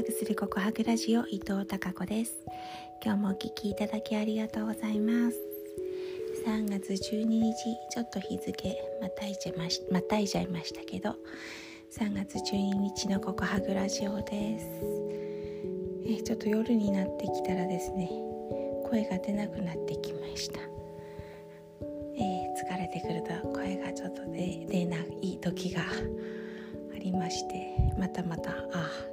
ハグする告白ラジオ伊藤孝子です。今日もお聞きいただきありがとうございます。3月12日ちょっと日付またいちゃいましまたいじゃいましたけど3月12日の告白ラジオです。えちょっと夜になってきたらですね声が出なくなってきました。え、疲れてくると声がちょっと出ない時がありましてまたまたああ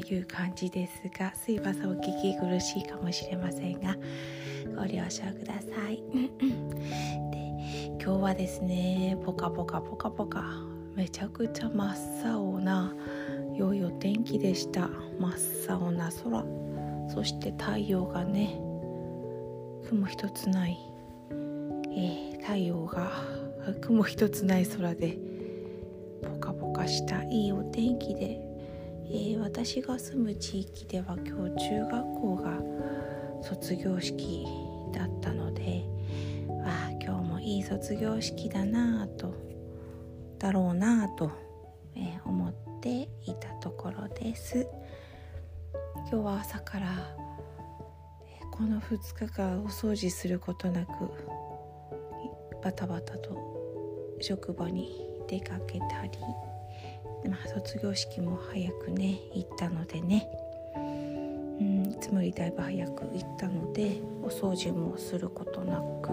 いう感じですがすいませんお聞き苦しいかもしれませんがご了承ください。で今日はですねポカポカポカポカめちゃくちゃ真っ青な良いお天気でした。真っ青な空。そして太陽がね雲一つない、えー、太陽が 雲一つない空でポカポカしたいいお天気で、えー、私が住む地域では今日中学校が卒業式だったのでああ今日もいい卒業式だなぁとだろうなぁと、えー、思っていたところです。今日は朝から、えー、この2日間お掃除することなくバタバタと職場に出かけたり、まあ、卒業式も早くね行ったのでね。うんいつもよりだいぶ早く行ったのでお掃除もすることなく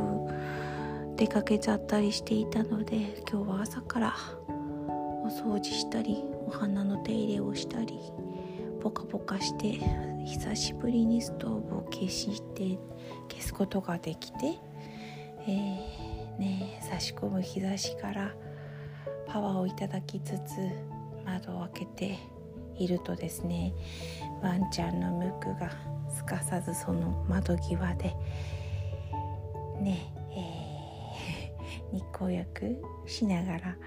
出かけちゃったりしていたので今日は朝からお掃除したりお花の手入れをしたりポカポカして久しぶりにストーブを消して消すことができて、えー、ね、差し込む日差しからパワーをいただきつつ窓を開けているとですねワンちゃんのムクがすかさずその窓際でねえー、日光浴しながら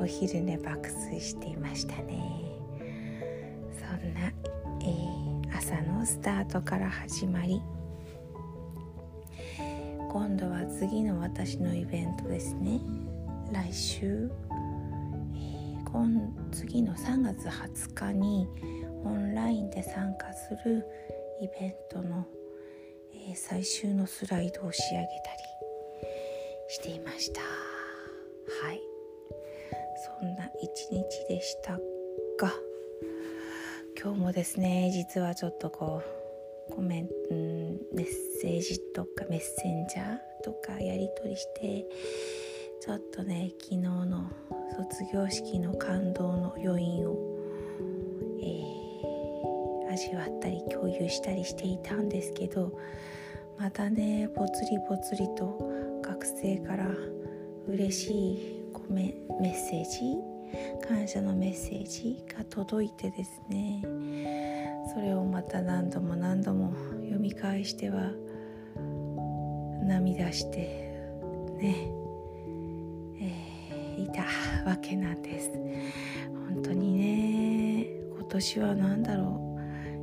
お昼寝爆睡していましたね。そんな、えー、朝のスタートから始まり今度は次の私のイベントですね。来週今次の3月20日にオンラインで参加するイベントの、えー、最終のスライドを仕上げたりしていました。はい。そんな一日でしたが今日もですね実はちょっとこうコメントメッセージとかメッセンジャーとかやり取りしてちょっとね昨日の卒業式の感動の余韻を、えー、味わったり共有したりしていたんですけどまたねぽつりぽつりと学生から嬉しいコメメッセージ感謝のメッセージが届いてですねそれをまた何度も何度も読み返しては涙してねたわけなんです。本当にね今年は何だろ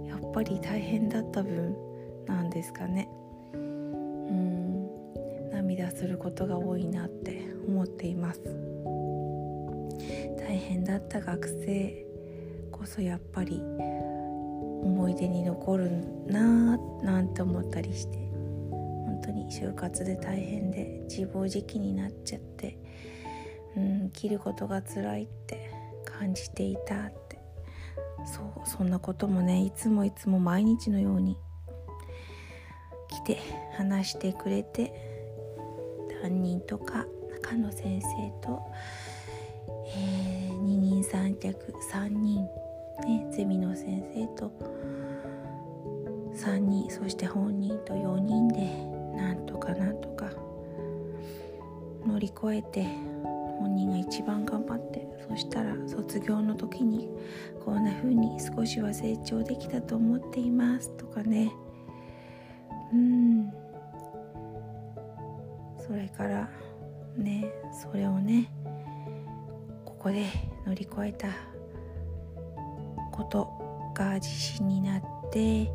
う。やっぱり大変だった分なんですかね。うん。涙することが多いなって思っています。大変だった学生こそやっぱり思い出に残るなぁなんて思ったりして。本当に就活で大変で自暴自棄になっちゃってうん切ることが辛いって感じていたって。そうそんなこともねいつもいつも毎日のように来て話してくれて担任とか中野先生と、えー、二人三脚3人、ね、ゼミの先生と3人そして本人と4人でなんとかなんとか乗り越えて本人が一番頑張ってそしたら卒業の時にこんな風に少しは成長できたと思っていますとかね。うん。それからねそれをねここで乗り越えたことが自信になって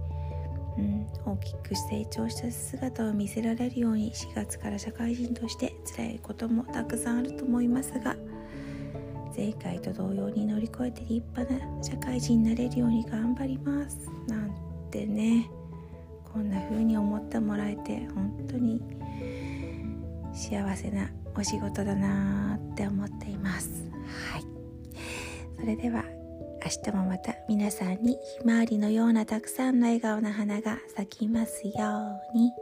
うん、大きく成長した姿を見せられるように4月から社会人として辛いこともたくさんあると思いますが前回と同様に乗り越えて立派な社会人になれるように頑張ります。なんてね。こんな風に思ってもらえて本当に幸せなお仕事だなって思っています。はい。それでは明日もまた皆さんにひまわりのようなたくさんの笑顔の花が咲きますように。